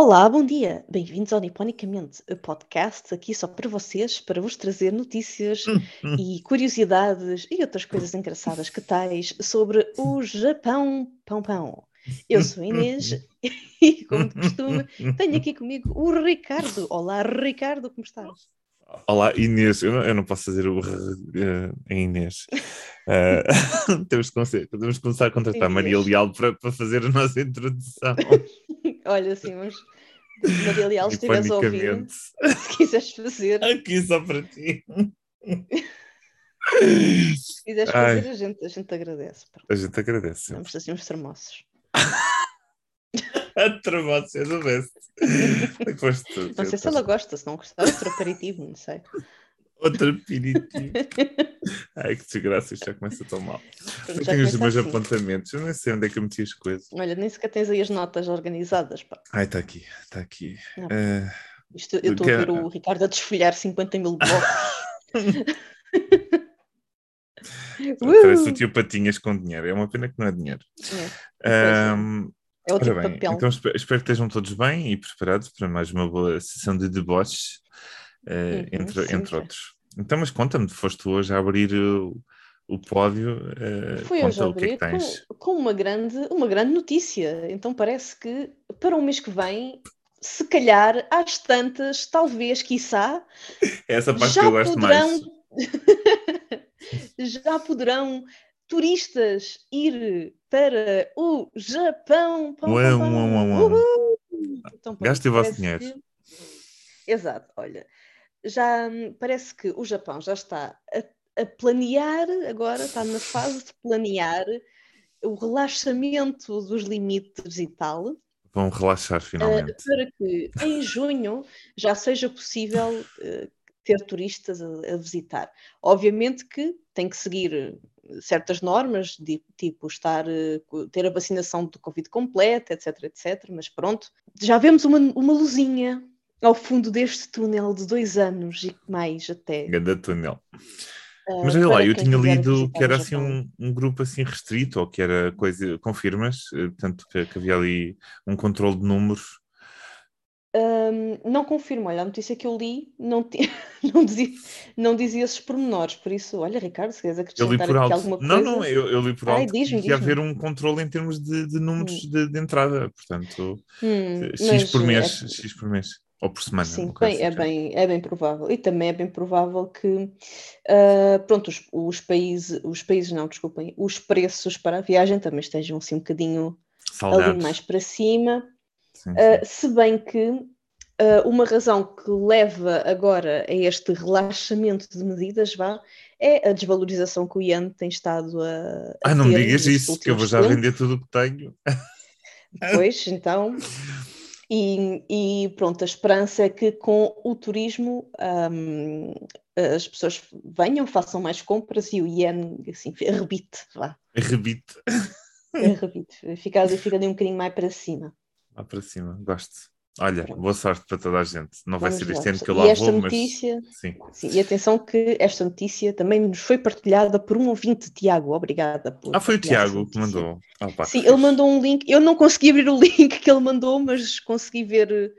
Olá, bom dia. Bem-vindos ao Niponicamente, o podcast aqui só para vocês, para vos trazer notícias e curiosidades e outras coisas engraçadas que tais sobre o Japão Pão Pão. Eu sou a Inês e, como de costume, tenho aqui comigo o Ricardo. Olá, Ricardo, como estás? Olá, Inês. Eu não, eu não posso fazer o uh, em Inês. Uh, temos, que, temos que começar a contratar Maria Leal para, para fazer a nossa introdução. Olha, assim, mas Maria Leal, se estiveres a ouvir, se quiseres fazer. Aqui só para ti. se quiseres fazer, a gente, a gente agradece. Pronto. A gente agradece. Vamos assim uns termossos. a termossos é do best. não sei se ela gosta, se não gostar, outro aperitivo, não sei. Outro aperitivo. Ai, que desgraça, isto já começa tão mal. Eu tenho os meus assim. apontamentos, eu nem sei onde é que eu meti as coisas. Olha, nem sequer tens aí as notas organizadas. Pá. Ai, está aqui, está aqui. Uh, Isto, eu estou a ver o Ricardo a desfolhar 50 mil blocos. Parece o tio Patinhas com dinheiro. É uma pena que não é dinheiro. É, um, é o tipo bem, papel. Então espero, espero, que estejam todos bem e preparados para mais uma boa sessão de deboches uh, entre, sim, entre outros. Então, mas conta-me, foste hoje a abrir o, o pódio. Uh, Fui hoje a abrir que é que com, com, uma, grande, uma grande notícia. Então parece que para o mês que vem, se calhar, às tantas, talvez, quiçá, Essa parte já que eu gosto poderão... mais. já poderão turistas ir para o Japão. Pão, ué, pão, ué, ué, Então, Gaste o vosso dinheiro. Que... Exato, olha já hum, parece que o Japão já está a, a, planear, agora está na fase de planear o relaxamento dos limites e tal. Vão relaxar finalmente. Uh, para que em junho já seja possível uh, ter turistas a, a, visitar. Obviamente que tem que seguir certas normas, de, tipo estar, uh, ter a vacinação do Covid completa, etc, etc. Mas pronto, já vemos uma, uma luzinha ao fundo deste túnel de dois anos e mais até. Ganda túnel. Uh, Mas olha lá, eu tinha lido que era assim um, um, grupo assim restrito, ou que era coisa, confirmas, eh, portanto que, que havia ali um controle de números. Um, não confirmo, olha, a notícia que eu li não, não, dizia, não dizia esses pormenores, por isso, olha, Ricardo, se queres acrescentar aqui alguma coisa. Não, não, eu, eu li por alto Ai, que ia haver um controle em termos de, de números hum. de, de, entrada, portanto, hum, X por mês, é... X por mês. Ou por semana? Sim, bem, é, bem, é bem provável. E também é bem provável que, uh, pronto, os, os, países, os países não, desculpem, os preços para a viagem também estejam assim um bocadinho Salgados. ali mais para cima. Sim, ah, sim. Uh, se bem que uh, uma razão que leva agora a este relaxamento de medidas, vá, é a desvalorização que o Ian tem estado a. a ah, não me digas isso, que eu vou já vender tudo o que tenho. Pois, então. E, e, pronto, a esperança é que com o turismo um, as pessoas venham, façam mais compras e o iene assim, arrebite, vá. Arrebite. Arrebite, fica, fica ali um bocadinho mais para cima. Lá para cima, gosto. Olha, boa sorte para toda a gente. Não Vamos vai ser este ano que eu lá e esta vou, notícia, mas... Sim. sim. E atenção que esta notícia também nos foi partilhada por um ouvinte, Tiago. Obrigada por Ah, foi o Tiago que mandou. Oh, sim, ele mandou um link. Eu não consegui abrir o link que ele mandou, mas consegui ver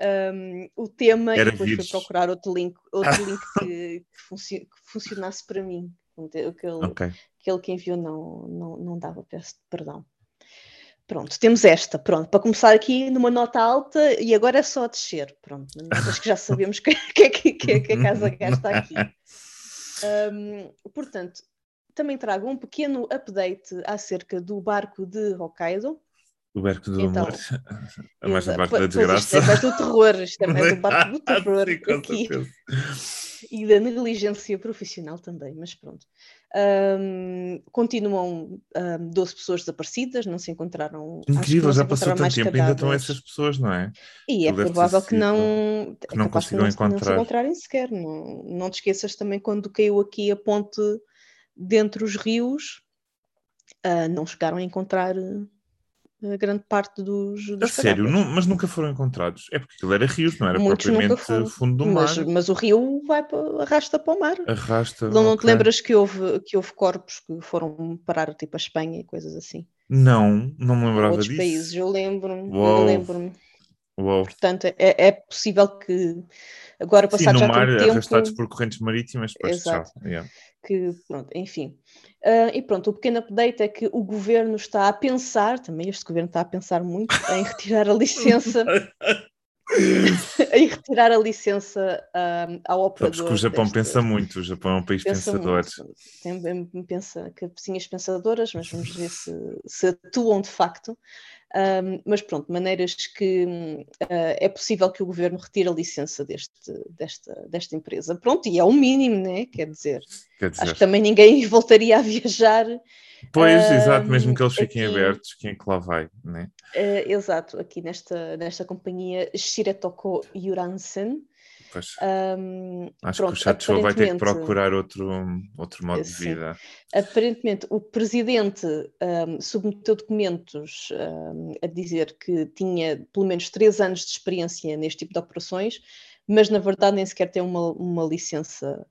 um, o tema Era e depois vírus. fui procurar outro link, outro link que, que, funci que, funcionasse para mim. Aquele, okay. aquele que enviou não, não, não dava, peço perdão. Pronto, temos esta, pronto, para começar aqui numa nota alta e agora é só descer, pronto, acho que já sabemos que, que, que, que, que a casa gasta aqui. Um, portanto, também trago um pequeno update acerca do barco de Hokkaido. O barco do então, amor, a mais da parte da desgraça. Isto é mais do terror, isto é mais do barco do terror. Sim, aqui. E da negligência profissional também, mas pronto. Um, continuam um, 12 pessoas desaparecidas, não se encontraram. Incrível, já passou tanto tempo, ainda estão essas pessoas, não é? E é provável que não, que é não consigam encontrar. Não se encontrarem sequer. Não, não te esqueças também quando caiu aqui a ponte dentre os rios, uh, não chegaram a encontrar a grande parte dos. dos a sério, não, mas nunca foram encontrados. É porque aquilo era rios, não era Muitos propriamente fundo do mar. Mas, mas, o rio vai para, arrasta para o mar. Arrasta. Não, não okay. te lembras que houve, que houve corpos que foram parar tipo a Espanha e coisas assim? Não, não me lembrava Outros disso. países, eu lembro-me. Eu lembro-me. Uou. Portanto, é, é possível que agora passado Sim, no já mar, tempo... arrastados por correntes marítimas, depois Exato. Yeah. Que, pronto, enfim. Uh, e pronto, o pequeno update é que o governo está a pensar, também este governo está a pensar muito, em retirar a licença em retirar a licença um, ao operador. Sabes que o Japão desta... pensa muito, o Japão é um país pensa pensador. Tem, pensa cabecinhas pensadoras, mas vamos ver se, se atuam de facto. Um, mas pronto, maneiras que uh, é possível que o governo retire a licença deste, desta, desta empresa. Pronto, e é o mínimo, né? Quer dizer, Quer dizer, acho que também ninguém voltaria a viajar Pois, exato, mesmo que eles fiquem aqui, abertos, quem é que lá vai, né? Uh, exato, aqui nesta, nesta companhia Shiretoko Yuransen. Um, Acho pronto, que o chat show vai ter que procurar outro, outro modo sim. de vida. Aparentemente, o presidente um, submeteu documentos um, a dizer que tinha pelo menos três anos de experiência neste tipo de operações, mas na verdade nem sequer tem uma, uma licença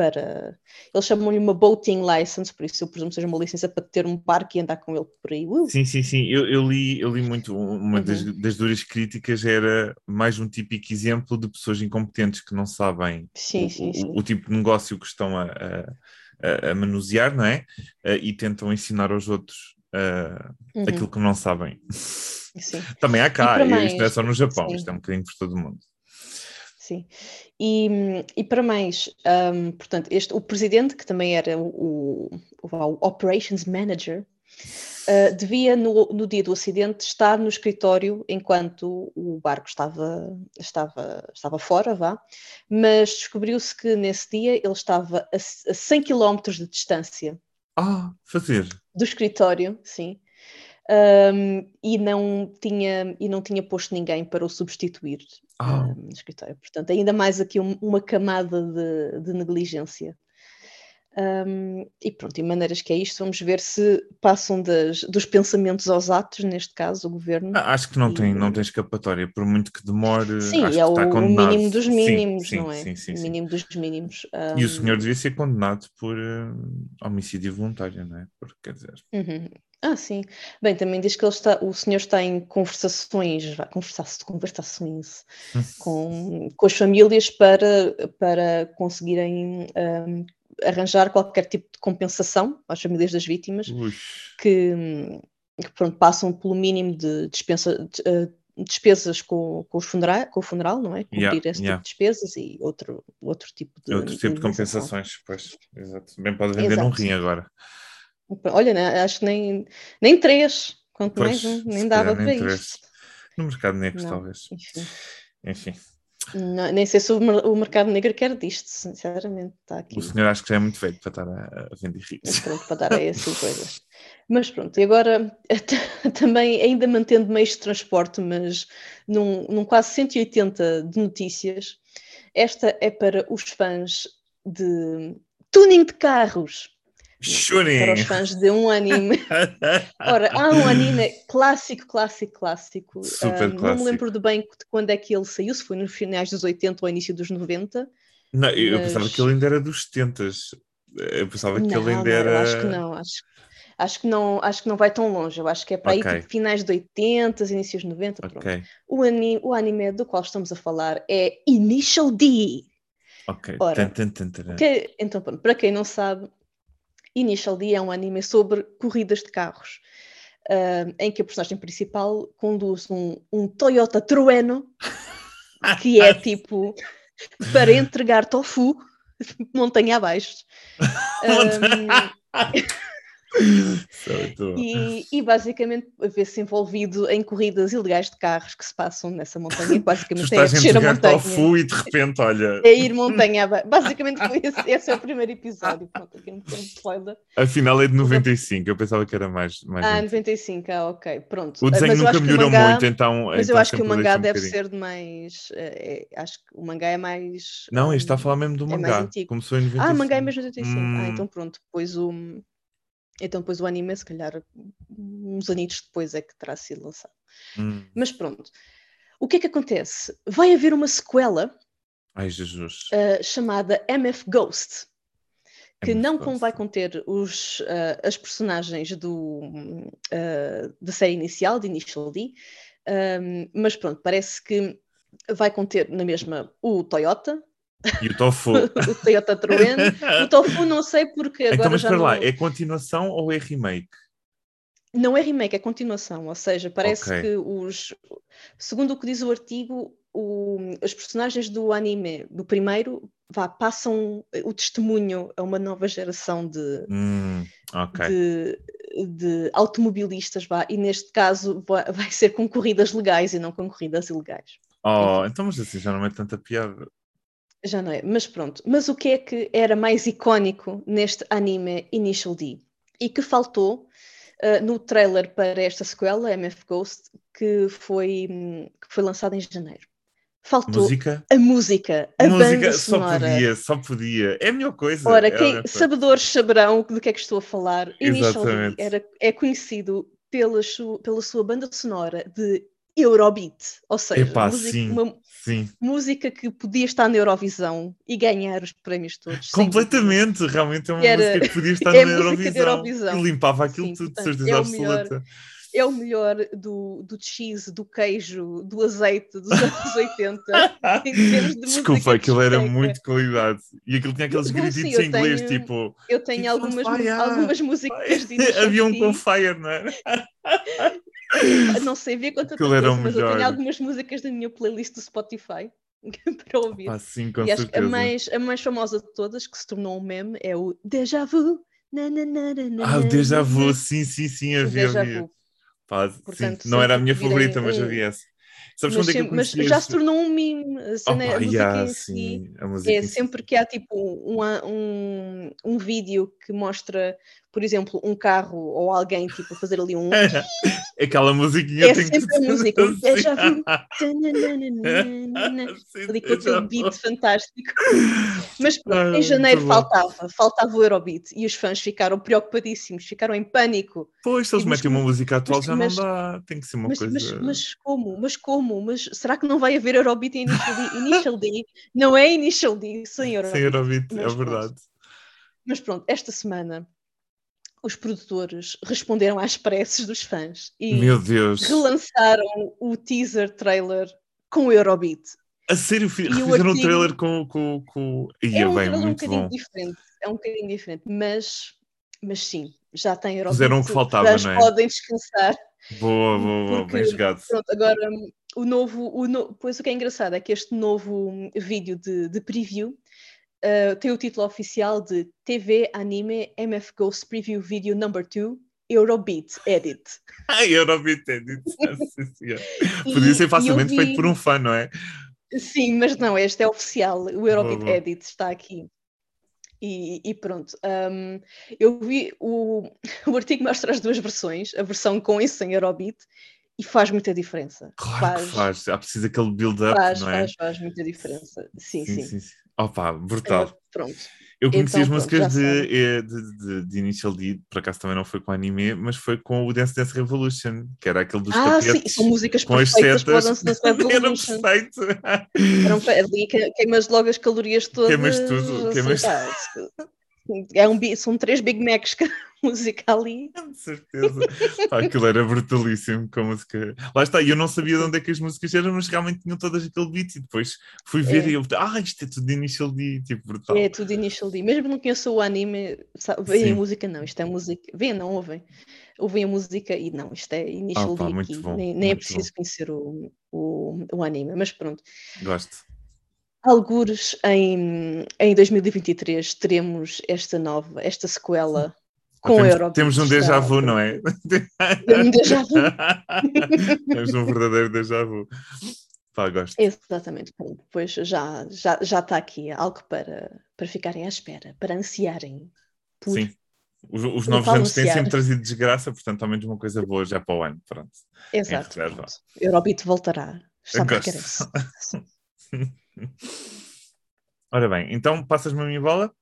para. Eles chamam-lhe uma boating license, por isso eu presumo que seja uma licença para ter um barco e andar com ele por aí. Uh! Sim, sim, sim. Eu, eu, li, eu li muito. Uma uhum. das, das, duras críticas era mais um típico exemplo de pessoas incompetentes que não sabem sim, o, sim, sim. O, o, tipo de negócio que estão a, a, a manusear, não é? E tentam ensinar aos outros uh, uhum. aquilo que não sabem. Também há cá, isto não é só no Japão, sim. isto é um bocadinho por todo o mundo sim. E, e para mais, um, portanto, este, o presidente, que também era o, o, o Operations Manager, uh, devia, no, no, dia do acidente, estar no escritório enquanto o barco estava, estava, estava fora, vá, mas descobriu-se que nesse dia ele estava a, a 100 km de distância. Ah, fazer. Do escritório, sim um, e, não tinha, e não tinha posto ninguém para o substituir um, no escritório. Portanto, ainda mais aqui um, uma camada de, de negligência. E pronto, e maneiras que é isto, vamos ver se passam das, dos pensamentos aos atos, neste caso, o governo. Ah, acho que não, e... tem, não tem escapatória, por muito que demore. Sim, é o condenado. mínimo dos mínimos, sim, não é? Sim, sim, o mínimo dos mínimos. E o senhor devia ser condenado por uh, homicídio voluntário, não é? Porque quer dizer. Uhum. Ah, sim. Bem, também diz que ele está, o senhor está em conversações, conversações, conversações hum. com, com as famílias para, para conseguirem um, arranjar qualquer tipo de compensação às famílias das vítimas que, que, pronto, passam pelo mínimo de, dispensa, de, uh, despesas com, com, os funeral, com o funeral, não é? Cobrir yeah, esse yeah. tipo de despesas e outro, outro tipo de. Outro tipo de compensações, pois, exato. Bem pode vender exato. um rim agora. Olha, né, acho que nem, nem três, quanto pois, mais um, nem dava para isso. No mercado negro, não, talvez. Enfim. enfim. Não, nem sei se o, o, mercado negro quer disto, sinceramente. Está aqui. O senhor acho que já é muito velho para estar a, a vender rios. Pronto, para dar aí assim coisas. Mas pronto, e agora também ainda mantendo meios de transporte, mas num, num quase 180 de notícias, esta é para os fãs de tuning de carros. Chorem. Para os fãs de um anime. Ora, há um anime clássico, clássico, clássico. Super um, clássico. Não me lembro de bem de quando é que ele saiu, se foi nos finais dos 80 ou início dos 90. Não, eu mas... pensava que ele ainda era dos 70. Eu pensava que não, ele ainda era. Não, acho que não, acho, acho, que não, acho que não vai tão longe. Eu acho que é para okay. aí tipo, finais de 80, inícios de 90. Okay. O, anime, o anime do qual estamos a falar é Initial D. Ok. Ora, tum, que, então, para quem não sabe, Initial D é um anime sobre corridas de carros, uh, em que a personagem principal conduz um, um Toyota Trueno, que é tipo para entregar tofu montanha abaixo. Um, e, e, basicamente ver-se envolvido em corridas ilegais de carros que se passam nessa montanha. Basicamente é descer a montanha. Tofu e de repente, olha. É ir montanha. Basicamente foi esse, esse é o primeiro episódio. Pronto, aqui não tem spoiler. Afinal é de 95, eu pensava que era mais. mais ah, 95, ah, ok. Pronto. O desenho nunca melhorou mangá, muito, então. Mas então eu acho que o mangá um deve ser de mais. É, acho que o mangá é mais. Não, este está a falar mesmo do é mangá. Começou em 95. Ah, o mangá é mesmo 95. Hum. Ah, então pronto. Pois o. Então, depois o anime, se calhar, uns anos depois é que terá sido lançado. Hum. Mas pronto. O que é que acontece? Vai haver uma sequela Ai, Jesus. Uh, chamada MF Ghost, que MF não Ghost. vai conter os, uh, as personagens do, uh, da série inicial, de Initial D, Um, mas pronto, parece que vai conter na mesma o Toyota. E o Tofu. o Toyota Trueno. o Tofu não sei porque então, agora então, mas já não... lá, é continuação ou é remake? Não é remake, é continuação, ou seja, parece okay. que os. Segundo o que diz o artigo, o, os personagens do anime, do primeiro, vá, passam o testemunho a uma nova geração de, hum, okay. de, de, automobilistas, vá, e neste caso vai, vai, ser com corridas legais e não com corridas ilegais. Oh, então mas assim já não é tanta piada. Já não é, mas pronto. Mas o que é que era mais icónico neste anime Initial D? E que faltou uh, no trailer para esta sequela, MF Ghost, que foi, que foi lançada em janeiro. Faltou música? a música, a música, banda sonora. Só podia, só podia. É a melhor coisa. Ora, é quem, sabedores saberão do que é que estou a falar. Initial D era, é conhecido pela, pela sua banda sonora de Eurobeat, ou seja, Epá, música, uma sim. música que podia estar na Eurovisão e ganhar os prémios todos. Completamente, realmente é uma Era... música que podia estar é na Eurovisão. Eurovisão. E limpava aquilo sim, tudo, portanto, certeza é absoluta. É o melhor do, do cheese, do queijo, do azeite dos anos 80. em termos de Desculpa, aquilo era muito qualidade. E aquilo tinha aqueles grititos em inglês, tenho, tipo. Eu tenho algumas, algumas músicas de Havia um com fire, não é? Não sei ver quanto tempo, mas eu tenho algumas músicas da minha playlist do Spotify para ouvir. Ah, sim, com e certeza. a mais, a mais famosa de todas, que se tornou um meme, é o Deja Vu. Na, na, na, ah, o Deja Vu, sim, sim, sim, havia. havia. Pá, Portanto, sim, não era a minha favorita, mas havia essa. Sabes mas, é mas já se tornou um meme. A, cena, oh, a música yeah, em si, sim, é sempre que há tipo um, um, um vídeo que mostra, por exemplo, um carro ou alguém tipo, a fazer ali um. Aquela musiquinha é sempre que... a música. É, já vi. ali com aquele beat fantástico. Mas pronto, em janeiro faltava, faltava o Eurobeat e os fãs ficaram preocupadíssimos, ficaram em pânico. Pois, se eles metem uma música atual já não dá, tem que ser uma coisa. Mas, como? Mas como? como? Mas será que não vai haver Eurobeat em Initial D? Initial D não é Initial D sem Eurobeat. Sem Eurobeat, é verdade. Mas pronto, esta semana os produtores responderam às preces dos fãs e relançaram o teaser trailer com o Eurobeat. A sério, fizeram artigo... um trailer com. com, com... Ia, é um bem, muito um bocadinho bom. diferente, é um bocadinho diferente, mas, mas sim, já tem Eurobeat. Fizeram o que faltava, não é? podem descansar. Boa, boa, boa, bem jogado. Pronto, agora o novo, o no, pois o que é engraçado é que este novo vídeo de, de preview uh, tem o título oficial de TV Anime MF Ghost Preview Video Number 2 Eurobeat Edit. Ah, Eurobeat Edit. Podia ser facilmente vi... feito por um fã, não é? Sim, mas não, este é oficial. O Eurobeat Edit está aqui. E, e, pronto, um, eu vi o, o artigo mostra as duas versões, a versão com e sem Eurobeat, e faz muita diferença. Claro faz, que faz. Há preciso aquele build-up, não é? Faz, faz muita diferença. Sim. sim. sim, sim. Opa, brutal. É, pronto. Eu conheci então, as músicas de, eh, de, de, de, Initial D, por acaso também não foi com anime, mas foi com o Dance Dance Revolution, que era aquele dos ah. Sim, são músicas com as setas. para o Dance Dance Revolution. Era perfeito. Eram, ali queimas logo as calorias todas. Queimas tudo. Queimas... É um, são três Big Macs música ali. Com certeza. Pá, aquilo era brutalíssimo com a música. Lá está, e eu não sabia de onde é que as músicas eram, mas realmente tinham todas aquele beat e depois fui ver é. e eu, ah, isto é tudo Initial D, tipo, brutal. É tudo Initial D. Mesmo que eu sou o anime, veem a música, não, isto é música. Vêem, não ouvem. Ouvem a música e não, isto é Initial ah, D. Bom, nem, nem é preciso bom. conhecer o, o, o anime, mas pronto. Gosto. Algures em, em 2023 teremos esta nova, esta sequela com temos, Eurobeat. Temos um déjà vu, não é? Um déjà vu. temos um verdadeiro déjà vu. Pá, gosto. Exatamente. Pois já, já, já está aqui algo para, para ficarem à espera, para ansiarem. Por, Sim. Os, os novos anos têm sempre trazido desgraça, portanto, ao menos uma coisa boa já para o ano. Pronto. Exato. Eurobeat voltará. Está por Ora bem, então passas-me a minha bola?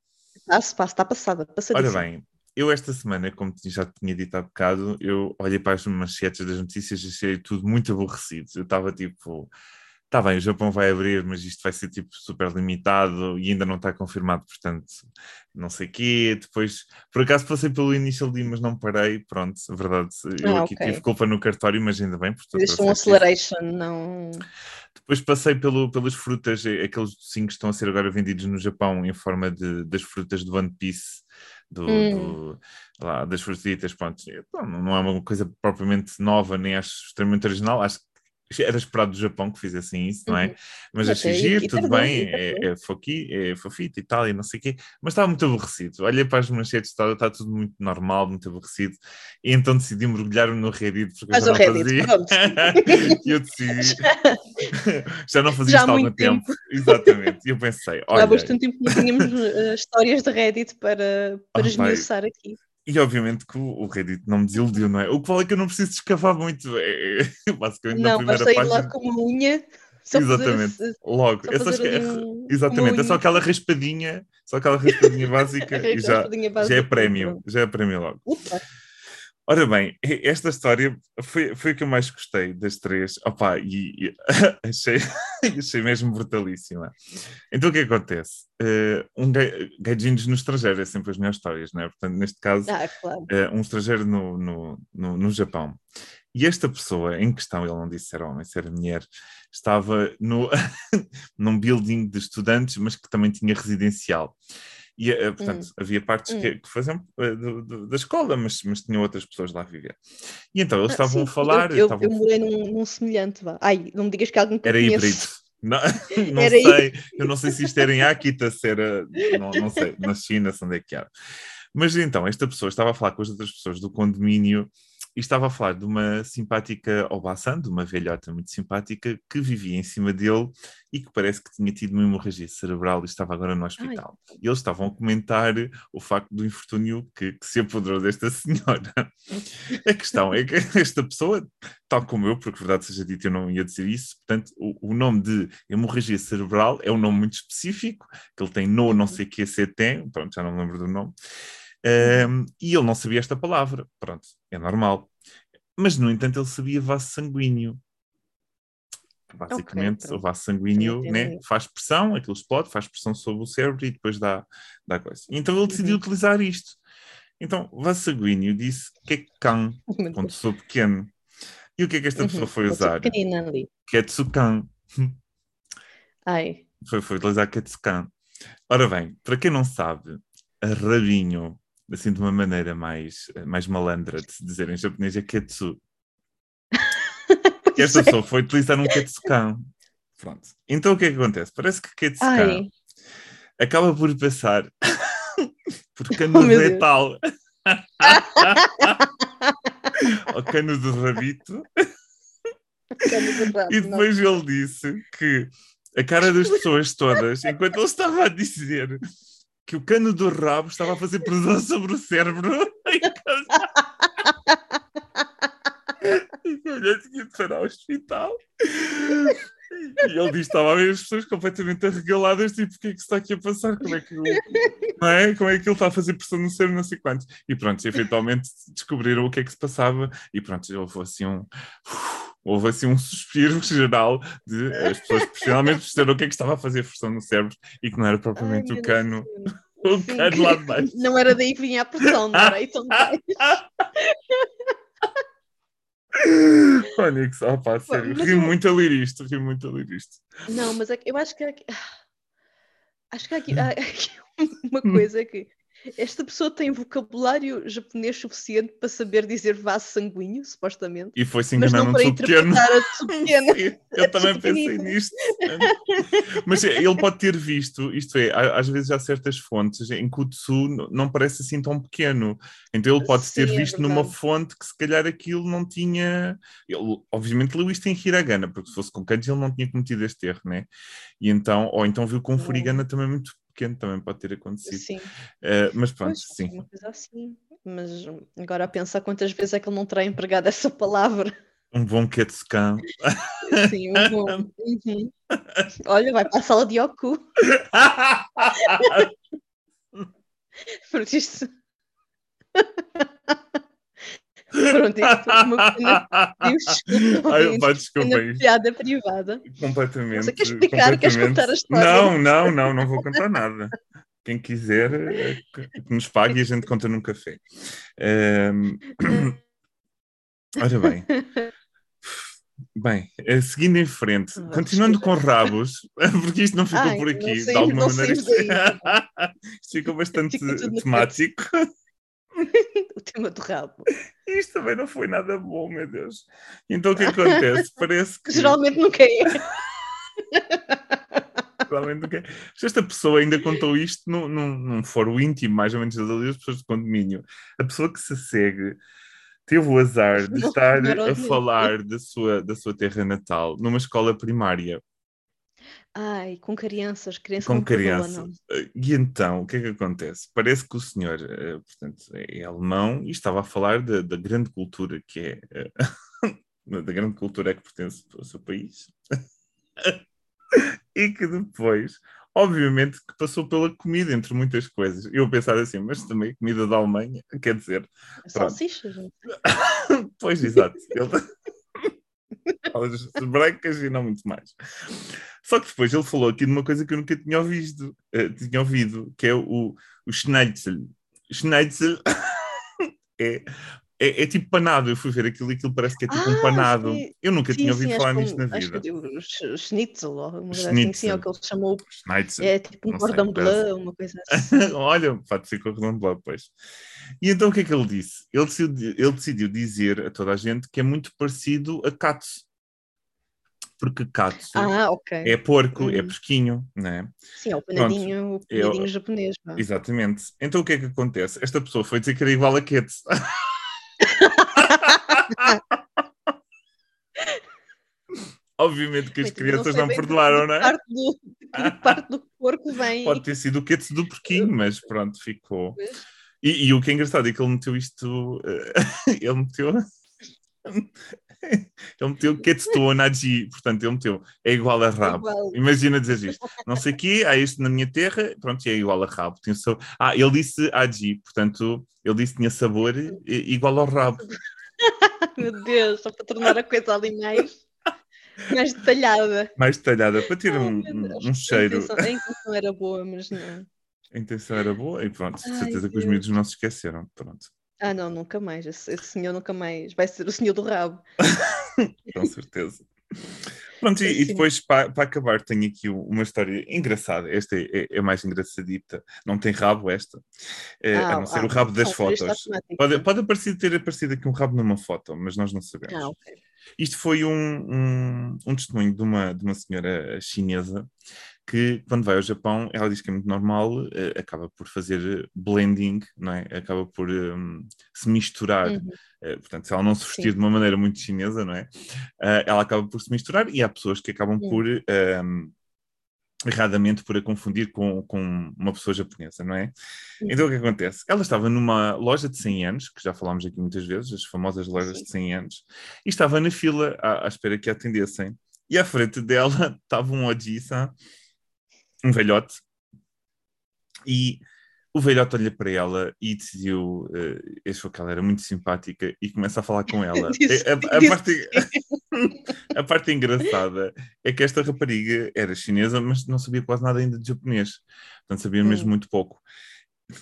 Passo, passo, está passada. Ora bem, eu esta semana, como já tinha dito há bocado, eu olhei para as manchetes das notícias e achei tudo muito aborrecido. Eu estava tipo, Está bem, o Japão vai abrir, mas isto vai ser tipo super limitado e ainda não está confirmado, portanto, não sei o quê. Depois, por acaso passei pelo Initial D, mas não parei. Pronto, a verdade, eu ah, aqui okay. tive culpa no cartório, mas ainda bem. Fizeste um acceleration, não. Depois passei pelo, pelas frutas, aqueles docinhos que estão a ser agora vendidos no Japão em forma de, das frutas de One Piece. Do, hum. do, lá, das frutitas, pronto, não é uma coisa propriamente nova, nem acho extremamente original, acho era esperado do Japão que fizessem isso, não é? Uhum. Mas achei giro, tudo bem, é, é, foqui, é fofito e tal, e não sei o quê, mas estava muito aborrecido. Olhei para as manchetes, está, está tudo muito normal, muito aborrecido, e então decidi mergulhar-me no Reddit, porque mas eu já não Reddit, fazia. e eu decidi, já não fazia já isto há algum tempo. tempo. Exatamente, e eu pensei, olha... Há bastante tempo que não tínhamos uh, histórias de Reddit para, para oh, esmiuçar aqui. E obviamente que o, Reddit não me desiludiu, não é? O que vale é que eu não preciso escavar muito. É, é, basicamente não, na primeira página. Não, logo com uma unha. Exatamente, fazer, logo. Só é só um, exatamente, é só aquela raspadinha, só aquela raspadinha básica e já, básica já é prémio, já é prémio logo. Ora bem, esta história foi, foi a que eu mais gostei das três. Opa, e, e achei, achei mesmo brutalíssima. Então o que acontece? Uh, um gaijinhos no estrangeiro, é sempre as minhas histórias, não é? Portanto, neste caso, ah, claro. uh, um estrangeiro no, no, no, no, Japão. E esta pessoa em questão, ele não disse se era homem, se era mulher, estava no, num building de estudantes, mas que também tinha residencial. E, uh, portanto, hum. havia partes hum. que, que, faziam uh, do, do, da escola, mas, mas tinham outras pessoas lá a viver. E então eles ah, estavam sim, a falar. Eu, eu, estavam... eu morei num, num, semelhante, vá. Ai, não me digas que alguém que Era híbrido. Não, não era sei, eu não sei se isto era em Akita, se era, não, não sei, na China, se onde é que era. Mas então, esta pessoa estava a falar com as outras pessoas do condomínio e estava a falar de uma simpática Obasan, de uma velhota muito simpática, que vivia em cima dele e que parece que tinha tido uma hemorragia cerebral e estava agora no hospital. Ai. E eles estavam a comentar o facto do infortúnio que, que se apoderou desta senhora. a questão é que esta pessoa, tal como eu, porque verdade seja dita, eu não ia dizer isso, portanto, o, o nome de hemorragia cerebral é um nome muito específico, que ele tem no não uhum. sei que tem, pronto, já não me lembro do nome. Um, e ele não sabia esta palavra. Pronto, é normal. Mas, no entanto, ele sabia vaso sanguíneo. Basicamente, okay, o vaso sanguíneo né, faz pressão, aquilo explode, faz pressão sobre o cérebro e depois dá, dá coisa. Então ele decidiu uhum. utilizar isto. Então, o vaso sanguíneo disse que é can, quando sou pequeno. E o que é que esta uhum. pessoa foi usar? Ketsukan. Ai. Foi, foi utilizar Ketsukan. Ora bem, para quem não sabe, rabinho assim de uma maneira mais, mais malandra de se dizer em japonês, é ketsu. esta pessoa foi utilizar um ketsukan. Pronto. Então o que é que acontece? Parece que ketsukan Ai. acaba por passar por cano oh, retal. ao cano do rabito. e depois ele disse que a cara das pessoas todas, enquanto ele estava a dizer que o cano do rabo estava a fazer pressão sobre o cérebro. e olha, de ir ao hospital. E ele diz: estava a ver as pessoas completamente arregaladas, tipo, o que é que se está aqui a passar? Como é que, não é? Como é que ele está a fazer pressão no cérebro, não sei quantos. E pronto, eventualmente descobriram o que é que se passava, e pronto, houve assim um. Houve assim um suspiro geral de as pessoas profissionalmente perceberam o que é que estava a fazer pressão no cérebro e que não era propriamente Ai, o cano. O cano lá de baixo. Não era daí que vinha a pressão, não era? Então, Onix, oh, pá, sério, ri eu... muito a ler isto, ri muito a ler isto. Não, mas é eu acho que aqui... acho que há aqui, há aqui uma coisa que esta pessoa tem vocabulário japonês suficiente para saber dizer vaso sanguíneo, supostamente. E foi se enganar num pequeno. Eu também pensei nisto. Mas é, ele pode ter visto, isto é, às vezes há certas fontes em que o tsu não parece assim tão pequeno. Então ele pode Sim, ter é visto é numa fonte que se calhar aquilo não tinha. Ele, obviamente leu isto em hiragana, porque se fosse com kanji ele não tinha cometido este erro, né? E então, ou então viu com furigana também muito pequeno também pode ter acontecido. Sim. Uh, mas pronto, pois, sim. Uma coisa assim. Mas agora a pensar quantas vezes é que ele não terá empregado essa palavra. Um bom Ketsukan. Sim, um bom. Uhum. Olha, vai para a sala de Oku. Porque isto. Pronto, isto foi uma pequena. Desculpa, Ai, pá, desculpa. piada privada. Completamente. Você quer explicar? Queres contar a história? Não, não, não, não vou contar nada. Quem quiser, eh, que nos pague e a gente conta num café. Um... Ora bem. Bem, eh, seguindo em frente, Vamos continuando com rabos, porque isto não ficou Ai, por aqui, sei, de alguma maneira. Isto, isto ficou bastante temático. o tema do rabo. Isto também não foi nada bom, meu Deus. Então o que acontece? Parece que. Geralmente nunca é. Geralmente nunca é. Esta pessoa ainda contou isto num, num, num fórum íntimo, mais ou menos, das pessoas do condomínio. A pessoa que se segue teve o azar de estar a falar da sua, da sua terra natal numa escola primária. Ai, com crianças, crianças com crianças. E então, o que é que acontece? Parece que o senhor, eh, portanto, é alemão e estava a falar da, da grande cultura que é, eh, da grande cultura que pertence ao seu país. e que depois, obviamente, que passou pela comida, entre muitas coisas. Eu pensar assim, mas também comida da Alemanha, quer dizer... Salsichas. pois, exato. Ele brancas e não muito mais. Só que depois ele falou aqui de uma coisa que eu nunca tinha ouvido, uh, tinha ouvido que é o, o Schnitzel. Schnitzel é, é, é, tipo panado. Eu fui ver aquilo e aquilo parece que é tipo ah, um panado. Sim. Eu nunca sim, tinha ouvido sim, falar nisto na vida. o Schnitzel, ou uma coisa assim, sim, é o que ele chamou. Schnitzel. É tipo um cordão bleu, uma coisa assim. Olha, pode ser cordão bleu, pois. E então o que é que ele disse? Ele decidiu, ele decidiu dizer a toda a gente que é muito parecido a katsu. Porque katsu ah, okay. é porco, hum. é pesquinho, não é? Sim, é o panadinho, o panadinho é, japonês. Exatamente. Então o que é que acontece? Esta pessoa foi dizer que era igual a ketsu. Obviamente que as crianças não, não perdoaram, não é? Parte do, parte do porco vem. Pode ter sido o ketsu do porquinho, mas pronto, ficou. E, e, o que é engraçado é que ele meteu isto. ele meteu. ele meteu Ketsuto Naji, portanto, ele meteu é igual a rabo. Igual. Imagina dizer isto. Não sei o quê, há isto na minha terra, pronto, é igual a rabo. Tem sabor. Ah, ele disse Aji, portanto, ele disse que tinha sabor igual ao rabo. Meu Deus, só para tornar a coisa ali mais, mais detalhada. Mais detalhada, para ter um, um, cheiro. A intenção, a intenção era boa, mas não. A intenção era boa e pronto, de certeza Ai, que os miúdos não se esqueceram. Pronto. Ah, não, nunca mais. Esse, esse, senhor nunca mais vai ser o senhor do rabo. Com certeza. Pronto, e, e, depois para, para, acabar, tenho aqui uma história engraçada. Esta é, é, é mais engraçadita. Não tem rabo, esta. É, ah, a não ser ah, o rabo das fotos. Pode, pode aparecer, ter aparecido aqui um rabo numa foto, mas nós não sabemos. Ah, okay. Isto foi um, um, um testemunho de uma, de uma senhora chinesa que quando vai ao Japão, ela diz que é muito normal, uh, acaba por fazer blending, não é? Acaba por um, se misturar. Uhum. Uh, portanto, se ela não se vestir Sim. de uma maneira muito chinesa, não é? Uh, ela acaba por se misturar e há pessoas que acabam uhum. por. Um, erradamente por a confundir com, com uma pessoa japonesa, não é? Uhum. Então o que acontece? Ela estava numa loja de 100 anos, que já falámos aqui muitas vezes, as famosas lojas Sim. de 100 anos, e estava na fila à, à espera que a atendessem. E à frente dela estava um Oji-san, um velhote, e o velhote olha para ela e decidiu, uh, achou que ela era muito simpática e começa a falar com ela. a, a, a, parte, a parte engraçada é que esta rapariga era chinesa, mas não sabia quase nada ainda de japonês. Portanto, sabia mesmo hum. muito pouco.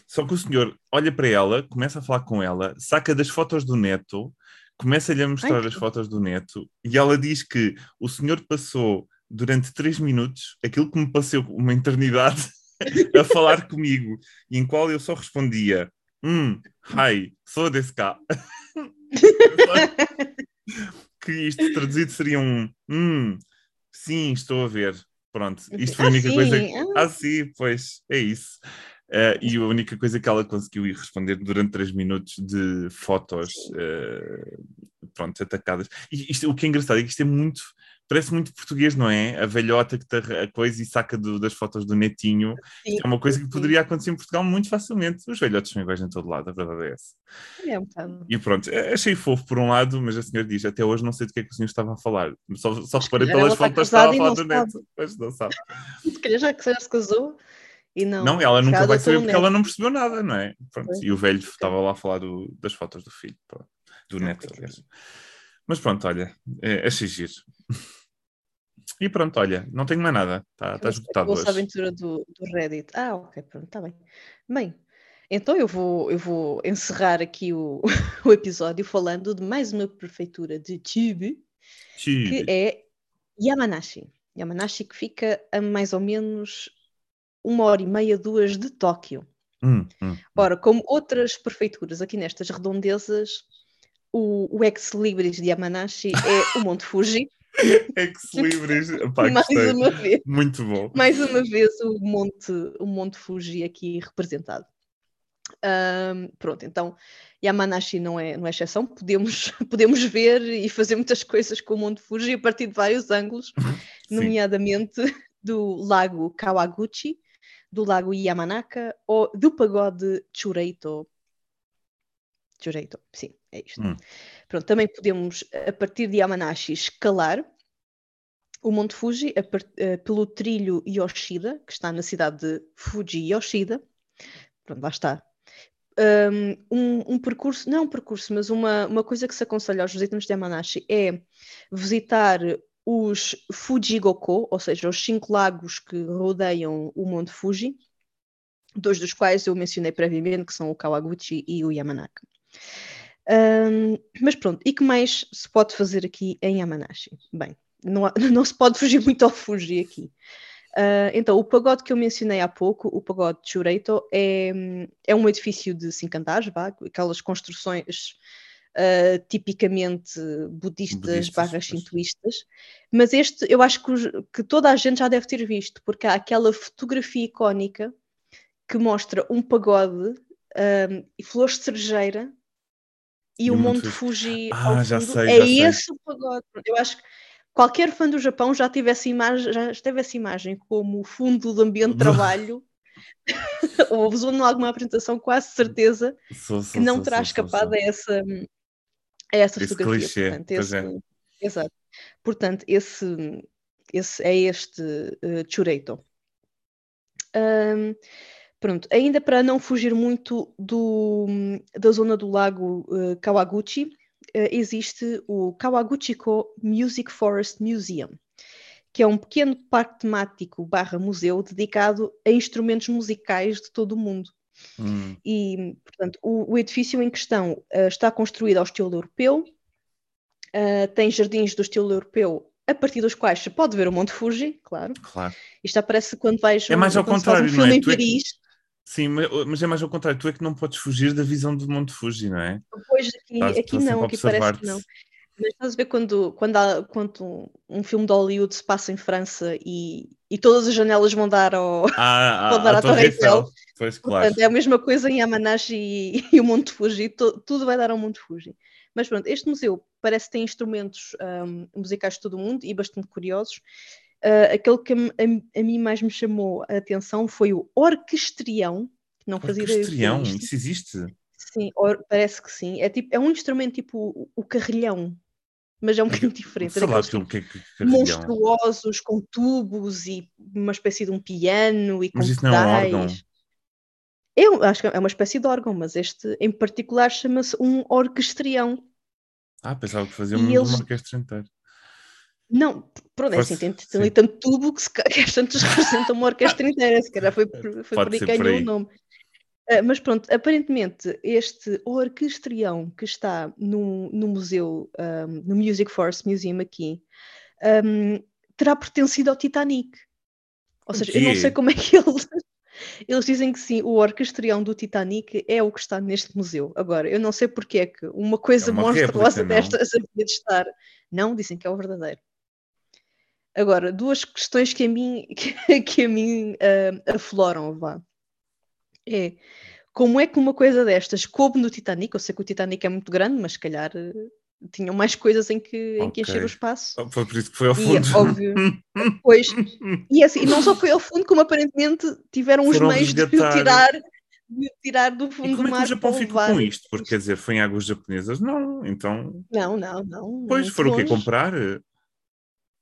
Só que o senhor olha para ela, começa a falar com ela, saca das fotos do neto, começa-lhe a mostrar Ai, as fotos do neto e ela diz que o senhor passou durante três minutos aquilo que me passou uma eternidade a falar comigo, e em qual eu só respondia: Hum, hi, sou desse cá. que isto traduzido seria um hum, sim, estou a ver. Pronto, isto foi a única ah, coisa. Que... Ah. ah, sim, pois, é isso. Uh, e a única coisa que ela conseguiu ir responder durante três minutos de fotos, uh, pronto, atacadas. E isto, o que é engraçado é que isto é muito parece muito português, não é? A velhota que tá a coisa e saca do, das fotos do netinho. Sim, é uma coisa que poderia acontecer em Portugal muito facilmente. Os velhotes são iguais em todo lado, a verdade é essa. É bocado. E pronto, achei fofo por um lado, mas a senhora diz: até hoje não sei do que é que o senhor estava a falar. Só, só reparei pelas fotos que estava a falar do neto. Mas não sabe. Se calhar já que se casou. E não, não, ela nunca vai saber porque neto. ela não percebeu nada, não é? Pronto, e o velho estava lá a falar do, das fotos do filho. Pronto. Do neto, aliás. Mas pronto, olha, é, achei giro. E pronto, olha, não tenho mais nada. Está tá esgotado hoje. a aventura do, do Reddit. Ah, ok, pronto, está bem. Bem, então eu vou, eu vou encerrar aqui o, o episódio falando de mais uma prefeitura de Tube, que é Yamanashi. Yamanashi que fica a mais ou menos uma hora e meia, duas de Tóquio. Hum, hum, hum. Ora, como outras prefeituras aqui nestas redondezas, o, o ex-libris de Yamanashi é o Monte Fuji. Ex-libris, mais uma vez. Muito bom. Mais uma vez o Monte, o Monte Fuji aqui representado. Um, pronto, então Yamanashi não é, não é exceção, podemos, podemos ver e fazer muitas coisas com o Monte Fuji a partir de vários ângulos, nomeadamente do lago Kawaguchi, do lago Yamanaka ou do pagode Chureito. Chureito, sim, é isto. Hum. Pronto, também podemos, a partir de Yamanashi, escalar o Monte Fuji a, a, pelo trilho Yoshida, que está na cidade de Fuji Yoshida. Pronto, lá está, um, um, percurso, não um percurso, mas uma, uma coisa que se aconselha aos visitantes de Yamanashi é visitar os Fujigoko, ou seja, os cinco lagos que rodeiam o Monte Fuji, dois dos quais eu mencionei previamente, que são o Kawaguchi e o Yamanaka. Um, mas pronto, e que mais se pode fazer aqui em Yamanashi? Bem, não, não se pode fugir muito ao Fuji aqui. Uh, então, o pagode que eu mencionei há pouco, o pagode de Chureito, é, é um edifício de cinco andares, vá, aquelas construções uh, tipicamente budistas, budistas barra shintoístas, mas este eu acho que, que, toda a gente já deve ter visto, porque há aquela fotografia icónica que mostra um pagode um, e flores de cerejeira e, e o Monte Fuji. Ah, já sei. É já esse sei. o pagode. Eu acho que qualquer fã do Japão já teve essa imagem, já teve essa imagem como fundo do ambiente de trabalho. ou em alguma apresentação, quase certeza sou, sou, que não sou, terá escapado a essa, a essa esse fotografia. Clichê, Portanto, esse, é. Exato. Portanto, esse, esse é este uh, Chureito. Um, pronto, ainda para não fugir muito do, da zona do lago uh, Kawaguchi, uh, existe o Kawaguchiko Music Forest Museum, que é um pequeno parque temático barra museu dedicado a instrumentos musicais de todo o mundo. Hum. E, portanto, o, o, edifício em questão uh, está construído ao estilo europeu, tem jardins do estilo europeu, a partir dos quais se pode ver o Monte Fuji, claro. Claro. Isto aparece quando vais é mais ao contrário, um filme é? em é Paris. Sim, mas é mais ao contrário, tu é que não podes fugir da visão do Monte Fuji, não é? Pois, aqui, estás, aqui não, aqui parece que não. Mas estás a ver quando, quando, há, quando um filme de Hollywood se passa em França e, e todas as janelas vão dar ao ah, vão dar à Torre Eiffel. Pois, claro. Portanto, é a mesma coisa em Yamanashi e, e o Monte Fuji, to, tudo vai dar ao Monte Fuji. Mas pronto, este museu parece ter instrumentos um, musicais de todo o mundo e bastante curiosos. Uh, aquele que a, a, mim mais me chamou a atenção foi o orquestrião, que não fazia. Orquestrião, isso existe? Sim, or, parece que sim. É, tipo, é um instrumento tipo o, o carrilhão, mas é um bocadinho diferente. Sei lá, tipo, que, que, que monstruosos, com tubos e uma espécie de um piano e com mas isso pedais. não é um órgão? Eu acho que é uma espécie de órgão, mas este em particular chama-se um orquestrião. Ah, pensava que fazia uma, eles... orquestra inteira. Não, pronto, é assim, tem, tem ali tanto tubo que, se, que as tantas representam uma orquestra inteira, se calhar foi, foi por aí que ganhou o nome. Uh, mas pronto, aparentemente este orquestrião que está no, no museu, um, no Music Force Museum aqui, um, terá pertencido ao Titanic. Ou seja, eu não sei como é que eles. Eles dizem que sim, o orquestrião do Titanic é o que está neste museu. Agora, eu não sei porque é que uma coisa é uma monstruosa destas havia de estar. Não, dizem que é o verdadeiro. Agora, duas questões que a mim, que, que a mim uh, afloram, vá é como é que uma coisa destas coube no Titanic? Eu sei que o Titanic é muito grande, mas se calhar uh, tinham mais coisas em que, okay. em que encher o espaço. Foi por isso que foi ao fundo. E, óbvio, pois, e assim, não só foi ao fundo, como aparentemente tiveram Foram os meios de o tirar de tirar do fundo e como do mar. É que o Japão ficou com isto? Porque quer dizer, foi em águas japonesas? Não, então. Não, não, não. Pois, foram o quê? Comprar?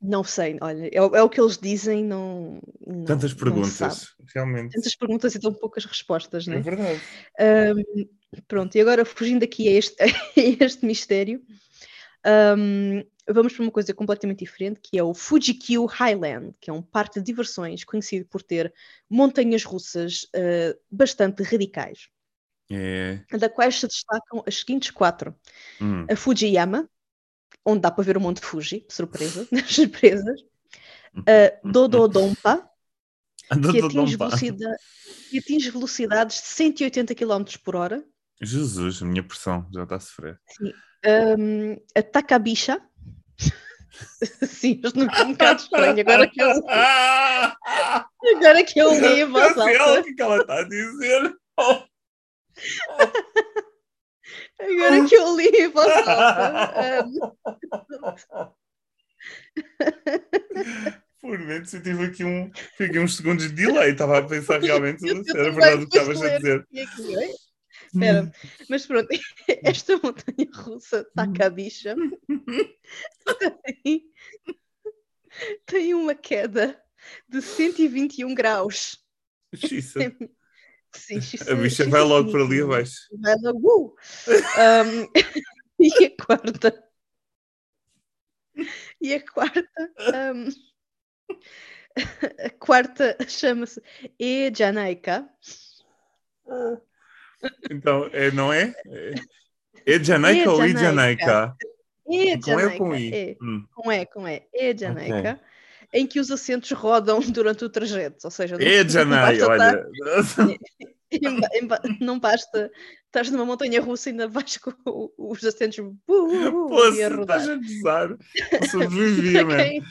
Não sei, olha, é, é, o que eles dizem, não. não Tantas perguntas, realmente. Tantas perguntas e tão poucas respostas, não é? É verdade. Um, pronto, e agora fugindo aqui a este, a este mistério, um, vamos para uma coisa completamente diferente, que é o Fuji-Q Highland, que é um parque de diversões conhecido por ter montanhas russas uh, bastante radicais. É. Da quais se destacam as seguintes quatro: hum. a Fujiyama, onde dá para ver o Monte Fuji, surpresa, nas surpresas. Uh, Dododonpa, que atinge, velocidade, que atinge velocidades de 180 km por hora. Jesus, a minha pressão já está a sofrer. Sim. Um, a Takabisha. Sim, mas não é um bocado estranho. Agora que eu, agora que eu li a voz alta. O que, é que ela está a dizer? Agora que eu li alta. Por menos eu tive aqui um, fiquei uns segundos de delay, estava a pensar realmente se era verdade o que estavas a dizer. Espera, mas pronto, esta montanha russa taca a bicha tem, tem uma queda de 121 graus. Sim, a bicha vai logo para ali abaixo. Vai logo. Uh! Um, e a quarta. E a quarta. Um, a quarta chama-se E Janaika. Então, é, não é? É Janaika ou E Janaika? E com E ou com I? É. Hum. Com E, com E. E Janaika. Okay em que os assentos rodam durante o trajeto, ou seja, não, é Janai, olha. não basta estás numa montanha russa e ainda vais com os assentos uh, uh, Pô, e a rodar. Estás a. Sobrevivi, para, quem,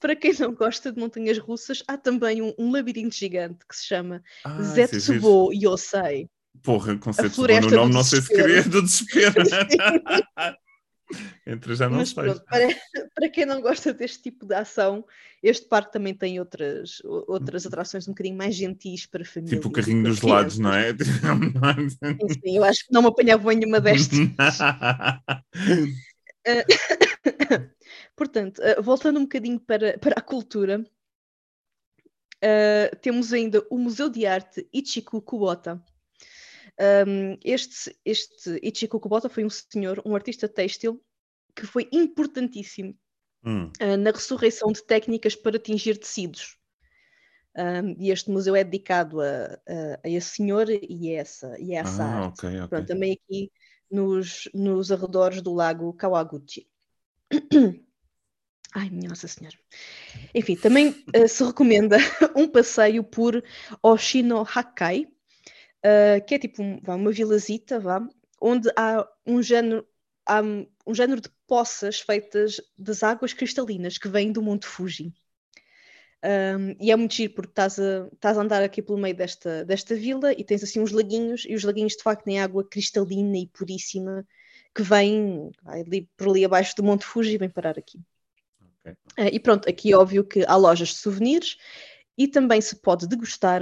para quem não gosta de montanhas russas, há também um, um labirinto gigante que se chama ah, Zetsubo Yosei. Porra, com Zetsubo no nome, não sei se queria do desespero. Entre já não Mas, pronto, para, para, quem não gosta deste tipo de ação, este parque também tem outras, outras atrações um bocadinho mais gentis para família. Tipo o carrinho dos lados, não é? sim, sim, eu acho que não me apanhava nenhuma destas. Eh, portanto, uh, voltando um bocadinho para, para a cultura, uh, temos ainda o Museu de Arte Ichiku Kubota, um, este, este Ichiko Kubota foi um senhor, um artista têxtil, que foi importantíssimo hum. uh, na ressurreição de técnicas para atingir tecidos. Um, e este museu é dedicado a, a, a, esse senhor e a essa, e a essa ah, arte. Okay, okay. Pronto, também aqui nos, nos arredores do lago Kawaguchi. Ai, minha Nossa Senhora. Enfim, também uh, se recomenda um passeio por Oshino Hakai, uh, que é tipo um, vá, uma vilazita, vá, onde há um género, há um género de poças feitas das águas cristalinas que vêm do Monte Fuji. Um, e é muito giro porque estás a, estás a andar aqui pelo meio desta, desta vila e tens assim uns laguinhos, e os laguinhos de facto têm água cristalina e puríssima que vem ali, por ali abaixo do Monte Fuji e vem parar aqui. Okay. Uh, e pronto, aqui é óbvio que há lojas de souvenirs e também se pode degustar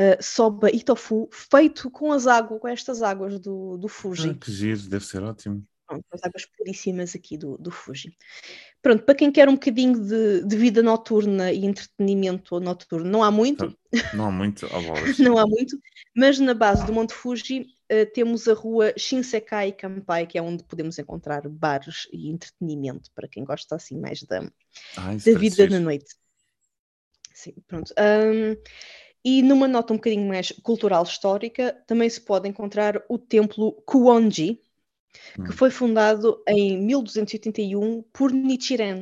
uh, soba e tofu feito com as águas, com estas águas do, do Fuji. Ah, que giro, deve ser ótimo. Pronto, as águas puríssimas aqui do, do Fuji. Pronto, para quem quer um bocadinho de, de vida noturna e entretenimento noturno, não há muito. Não há muito, não há muito, mas na base do Monte Fuji uh, temos a rua Shinsekai Kampai, que é onde podemos encontrar bares e entretenimento para quem gosta assim mais da, Ai, da vida na noite. Sim, pronto. Um, e numa nota um bocadinho mais cultural histórica, também se pode encontrar o templo Kuonji, hum. que foi fundado em 1281 por Nichiren.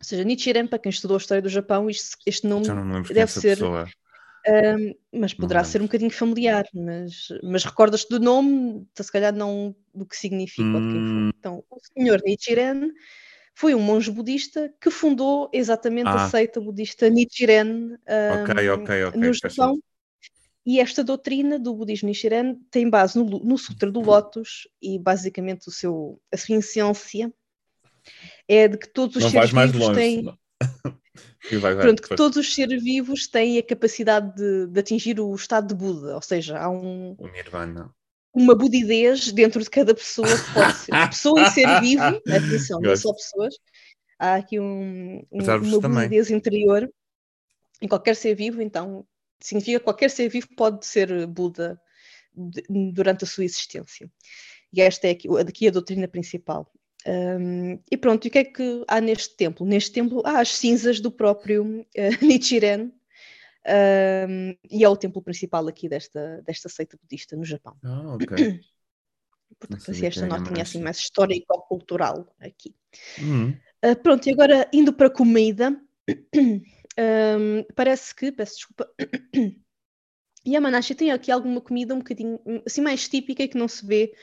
Ou seja, Nichiren, para quem estudou a história do Japão, este, este nome deve ser. Um, mas poderá ser um bocadinho familiar, mas, mas recordas-te do nome, se calhar não do que significa hum. ou de quem foi. Hum. Então, o senhor Nichiren foi um monge budista que fundou exatamente ah. a seita budista Nichiren um, okay, okay, okay, no Japão. E esta doutrina do budismo Nichiren tem base no, no Sutra do Lótus e basicamente o seu, a sua essência é de que todos os não seres vivos longe, têm. vai, vai, Pronto, que todos os seres vivos têm a capacidade de, de, atingir o estado de Buda, ou seja, há um. O Nirvana uma budidez dentro de cada pessoa que pode ser. Pessoa e ser vivo, atenção, não só pessoas, há aqui um, um, uma lucidez interior em qualquer ser vivo, então significa que qualquer ser vivo pode ser Buda durante a sua existência. E esta é aqui, aqui a doutrina principal. Um, e pronto, e o que é que há neste templo? Neste templo há as cinzas do próprio uh, Nichiren, um, e é o templo principal aqui desta, desta seita budista no Japão. Ah, ok. Portanto, assim, esta nota tinha assim mais histórico-cultural aqui. Uhum. Uh, pronto, e agora indo para comida, um, parece que, peço desculpa, Yamanashi tem aqui alguma comida um bocadinho assim mais típica e que não se vê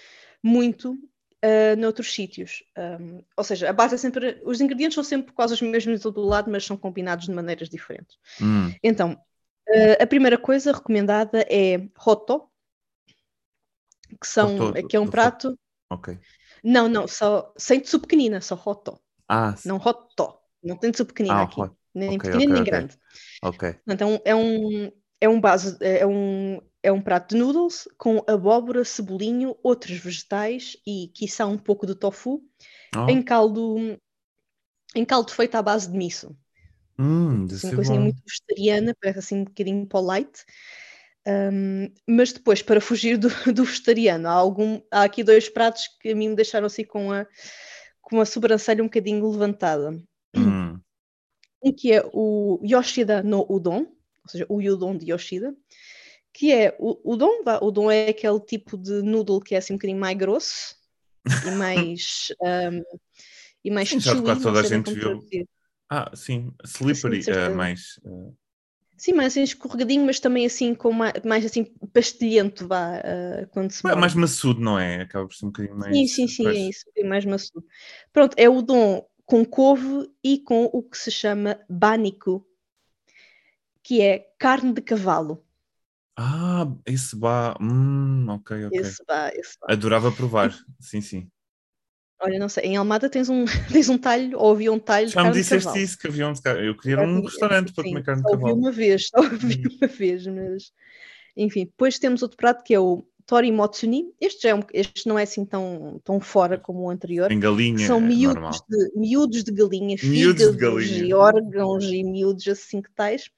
muito uh, noutros sítios. Um, ou seja, a base é sempre. Os ingredientes são sempre quase os mesmos do lado, mas são combinados de maneiras diferentes. Hum. Então, uh, a primeira coisa recomendada é roto, que, são, roto, que é um prato. Ok. Não, não, só sem tsu pequenina, só roto. Ah, não roto. Não tem tsu pequenina ah, aqui. Nem okay, pequenino okay, nem okay. grande. Ok. Então é um, é um base, é um, é um prato de noodles com abóbora, cebolinho, outros vegetais e quiçá um pouco de tofu oh. em caldo em caldo feito à base de miso. Hum, assim, uma coisinha bom. muito vegetariana, parece assim um bocadinho polite. Um, mas depois, para fugir do, do vegetariano, há, algum, há aqui dois pratos que a mim me deixaram assim com a, com a sobrancelha um bocadinho levantada. Hum. Um que é o Yoshida no Udon, ou seja, o Udon de Yoshida, que é o udon, o udon é aquele tipo de noodle que é assim um bocadinho mais grosso e mais um, e mais sim, chewy, quase toda a gente viu. Ah, sim, slippery, sim, uh, mais uh... Sim, mais assim escorregadinho, mas também assim com mais, mais assim pastelhento, vá, uh, quando se É mais maçudo, não é? Acaba por ser um bocadinho mais... Sim, sim, sim, é isso, um mais maçudo. Pronto, é o udon com couve e com o que se chama banico, que é carne de cavalo. Ah, esse bar. Hum, ok, ok. Esse bar, esse bar. Adorava provar, sim, sim. Olha, não sei, em Almada tens um, tens um talho, ou havia um talho Já me disseste isso, que havia um Eu queria um restaurante para comer carne de cavalo. Ouvi uma vez, só ouvi hum. uma vez, mas... Enfim, depois temos outro prato que é o Tori Motsuni. Este, já é um, este não é assim tão, tão fora como o anterior. Em galinha, São miúdos, de, miúdos de galinha, miúdos de galinha. e órgãos e miúdos assim que tais,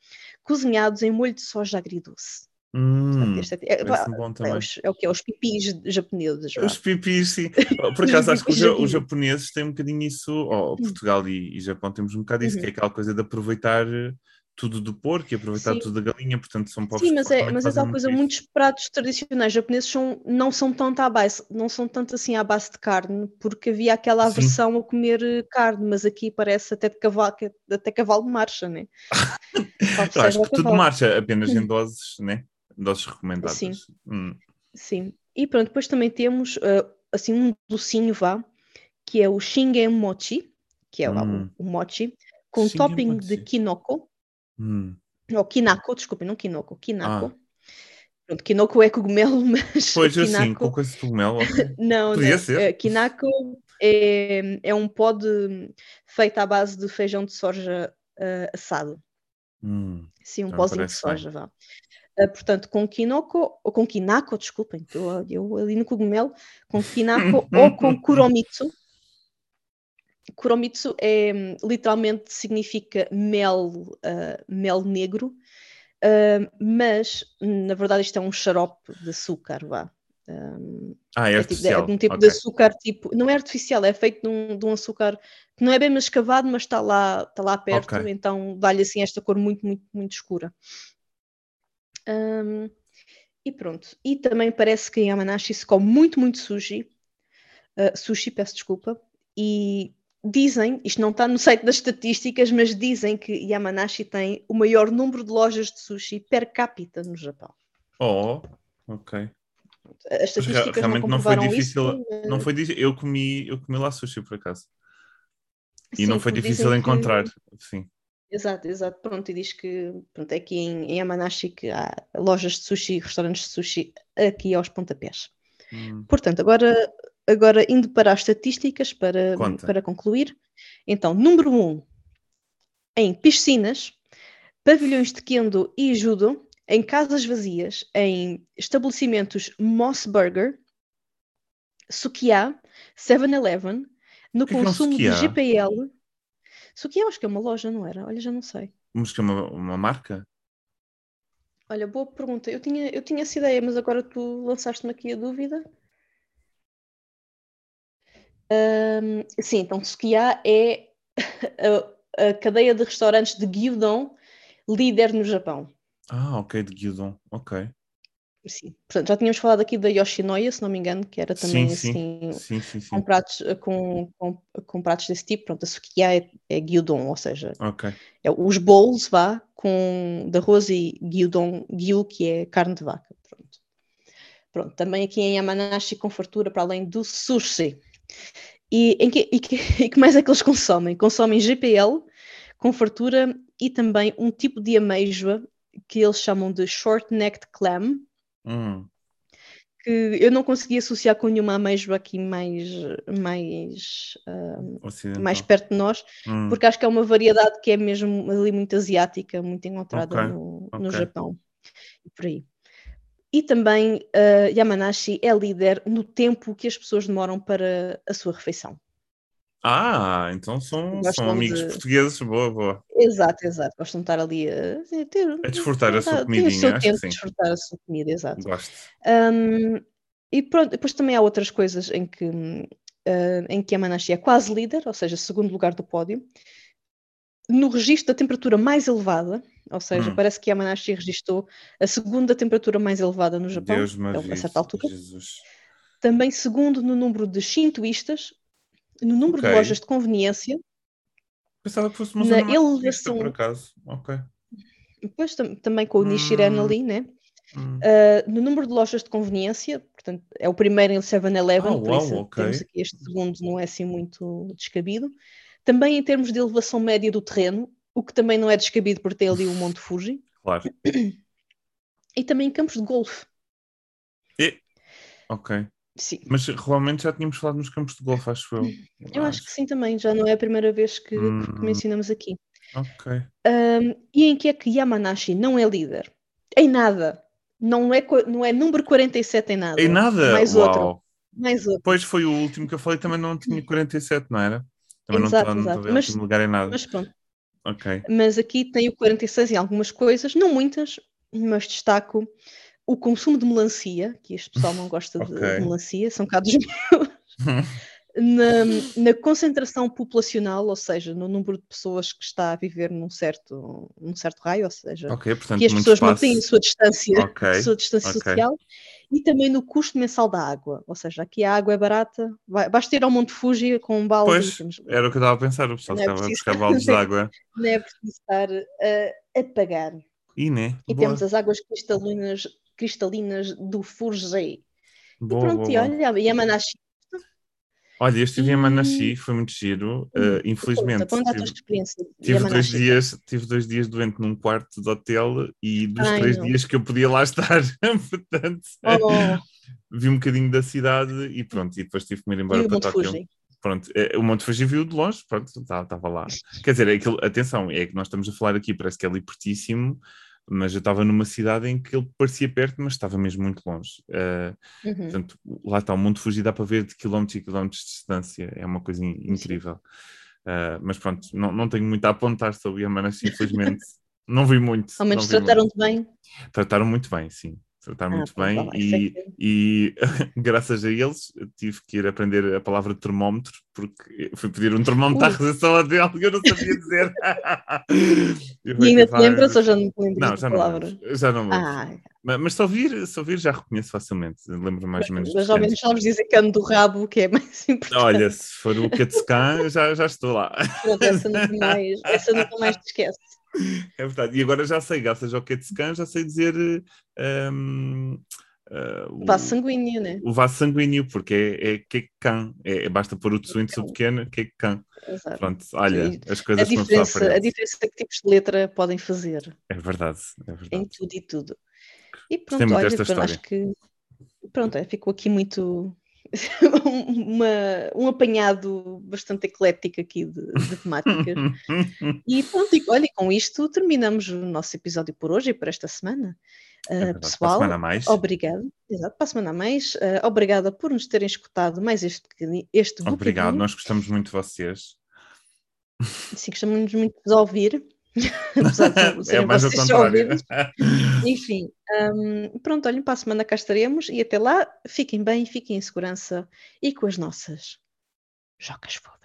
cozinhados em molho de soja agridoce. Hum, este é, é, é, os, é, o que é os pipis japoneses. Os pipis, sim. Por acaso acho que os, os, japoneses têm um bocadinho isso, ou hum. Portugal e, e, Japão temos um bocado isso, uhum. que é aquela coisa de aproveitar eh, tudo do porco e aproveitar sim. tudo da galinha, portanto são povos Sim, mas é, mas é tal coisa, isso. muitos pratos tradicionais japoneses são, não são tanto à base, não são tanto assim à base de carne, porque havia aquela aversão sim. a comer eh, carne, mas aqui parece até de cavalo, até cavalo de marcha, né? Eu acho que tudo marcha, apenas em doses, né? Doses recomendadas. Sim. Hum. Sim. E pronto, depois também temos uh, assim um docinho vá, que é o Shingen Mochi, que é hum. o, o, mochi, com Shingen topping mochi. de kinoko. Hum. Ou kinako, desculpem, não kinoko, kinako. Ah. Pronto, kinoko é cogumelo, mas. Pois kinako... assim, com coisa de cogumelo. Não, Podia não. ser. Uh, kinako é, é um pó de, feito à base de feijão de soja uh, assado. Hum. Sim, um pózinho de soja, bem. vá. Uh, portanto, com kinoko, ou com kinako, desculpem, estou eu ali no cogumelo, com kinako ou com kuromitsu. Kuromitsu é, literalmente significa mel, uh, mel negro, uh, mas na verdade isto é um xarope de açúcar, vá. Um, ah, é, é, tipo, é um tipo okay. de açúcar, tipo, não é artificial, é feito de um, de um açúcar que não é bem escavado, mas está lá, está lá perto, okay. então dá-lhe assim esta cor muito, muito, muito escura. Um, e pronto. E também parece que em Yamanashi se come muito, muito sushi. Uh, sushi, peço desculpa. E dizem, isto não está no site das estatísticas, mas dizem que Yamanashi tem o maior número de lojas de sushi per capita no Japão. Oh, ok. As estatísticas realmente não, não foi difícil. Isso, mas... Não foi eu comi, eu comi lá sushi por acaso. E Sim, não foi difícil encontrar. Que... Sim. Exato, exato. Pronto, e diz que pronto, é aqui em, em Yamanashi que há lojas de sushi, restaurantes de sushi aqui aos pontapés. Hum. Portanto, agora, agora indo para as estatísticas para, para concluir. Então, número 1, um, em piscinas, pavilhões de kendo e judo, em casas vazias, em estabelecimentos Moss Burger, Sukiá, 7-Eleven, no que consumo que de GPL Sukiya acho que é uma loja, não era? Olha, já não sei. Mas que é uma, uma marca? Olha, boa pergunta. Eu tinha, eu tinha essa ideia, mas agora tu lançaste-me aqui a dúvida. Um, sim, então Sukiya é a, a, cadeia de restaurantes de gyudon líder no Japão. Ah, ok, de gyudon, ok. Sim. Portanto, já tínhamos falado aqui da Yoshinoya, se não me engano, que era também sim, assim, sim. Com, pratos, com, com, com, pratos desse tipo. Pronto, a Sukiya é, é gyudon, ou seja, okay. é os bowls, vá, com de arroz e gyudon, gyu, que é carne de vaca. Pronto. Pronto, também aqui em Yamanashi com fartura para além do sushi. E, em que, e, que, e que mais é que eles consomem? Consomem GPL com fartura e também um tipo de ameijoa que eles chamam de short-necked clam, Hum. Que eu não consegui associar com nenhuma ameijoa aqui mais, mais, uh, mais perto de nós, hum. porque acho que é uma variedade que é mesmo ali muito asiática, muito encontrada okay. No, okay. no Japão e por aí. E também uh, Yamanashi é líder no tempo que as pessoas demoram para a sua refeição. Ah, então são, são amigos de... portugueses, boa, boa. Exato, exato. Gostam de estar ali a, ter, a desfrutar a sua comidinha. Ter o tempo de desfrutar a sua comida, exato. Gosto. Um, e pronto, depois também há outras coisas em que, uh, em que a Manashi é quase líder, ou seja, segundo lugar do pódio. No registro da temperatura mais elevada, ou seja, hum. parece que a Manashi registrou a segunda temperatura mais elevada no Japão, Deus a certa altura. Jesus. Também segundo no número de shintoístas, no número okay. de lojas de conveniência. Pensava que fosse uma na elevação. por acaso. Ok. Depois tam também com o Nishiren hum. ali, né? Hum. Uh, no número de lojas de conveniência, portanto, é o primeiro em 7-Eleven, oh, por wow, isso okay. temos aqui este segundo, não é assim muito descabido. Também em termos de elevação média do terreno, o que também não é descabido por ter ali o Monte Fuji. Claro. E também em campos de golfe. E... Ok. Sim. Mas realmente já tínhamos falado nos campos de golfe, acho eu. Eu acho que sim também, já não é a primeira vez que, hum. que mencionamos aqui. Ok. Um, e em que é que Yamanashi não é líder? Em nada. Não é, não é número 47 em nada. Em nada? Mais Uau. outro. Mais outro. Pois foi o último que eu falei, também não tinha 47, não era? Também exato, não estou em último lugar em nada. Mas pronto. Ok. Mas aqui tem o 46 em algumas coisas, não muitas, mas destaco o consumo de melancia, que este pessoal não gosta okay. de melancia, são cá dos meus, na, na, concentração populacional, ou seja, no número de pessoas que está a viver num certo, num certo raio, ou seja, okay, portanto, que as pessoas espaço. mantêm a sua distância, okay. a sua distância social, e também no custo mensal da água, ou seja, aqui a água é barata, vai, basta ir ao Monte Fuji com um balde. Pois, temos... era o que eu estava a pensar, o pessoal é estava a buscar baldes de água. Não é preciso estar a, a pagar. E, né? e temos as águas cristalinas cristalinas do Furgei. E pronto, boa, e olha, Yamanashi. Olha, eu estive em Yamanashi, foi muito giro. Uh, infelizmente, Conta, tive, tive dois, dias, tive dois dias doente num quarto de hotel e dos Ai, três não. dias que eu podia lá estar, portanto, oh. vi um bocadinho da cidade e pronto, e depois tive que ir embora para Tóquio. Pronto, eh, o Monte Fuji viu de longe, pronto, estava lá. Quer dizer, é aquilo, atenção, é que nós estamos a falar aqui, parece que é ali pertíssimo, mas eu estava numa cidade em que ele parecia perto, mas estava mesmo muito longe. Uh, uhum. Portanto, lá está, o Monte Fuji dá para ver de quilómetros e quilómetros de distância, é uma coisa incrível. Uh, mas pronto, não, não tenho muito a apontar sobre Yamanashi, infelizmente. não vi muito. Ao menos trataram-te bem? Trataram muito bem, sim tratar ah, muito bem e, é e graças a eles tive que ir aprender a palavra termómetro porque fui pedir um termómetro Ui. à recepção dele que eu não sabia dizer. e ainda te lembras ou já não te lembras não, já palavra? Não, já não lembro. Ah. Mas, mas se, ouvir, se ouvir já reconheço facilmente, lembro mais ou menos. Mas ao menos sabes dizer cano do rabo, que é mais importante. Olha, se for o Katsukan, já, já estou lá. Pronto, essa nunca mais, essa nunca mais te esquece. É verdade. E agora já sei, graças ao Ketsukan, já sei dizer. Um, uh, o vaso sanguíneo, né? O vaso sanguíneo, porque é, é Kekan. É, é, basta pôr o tsuinsu pequeno, Kekan. Exato. Pronto, olha, as coisas a diferença, a diferença que tipos de letra podem fazer. É verdade, é verdade. Em tudo e tudo. E pronto, olha, acho que pronto, é, ficou aqui muito uma, um apanhado bastante eclético aqui de, de temáticas. e pronto, e, olha, com isto terminamos o nosso episódio por hoje e por esta semana. Uh, é pessoal, obrigado. Exato, para a semana a mais. Uh, obrigada por nos terem escutado mais este, este Obrigado, nós gostamos muito de vocês. Sim, gostamos muito de vos ouvir. Apesar de é mais vocês ouvidos. Enfim, um, pronto, olhem, para a semana cá estaremos e até lá, fiquem bem, fiquem em segurança e com as nossas jocas fofas.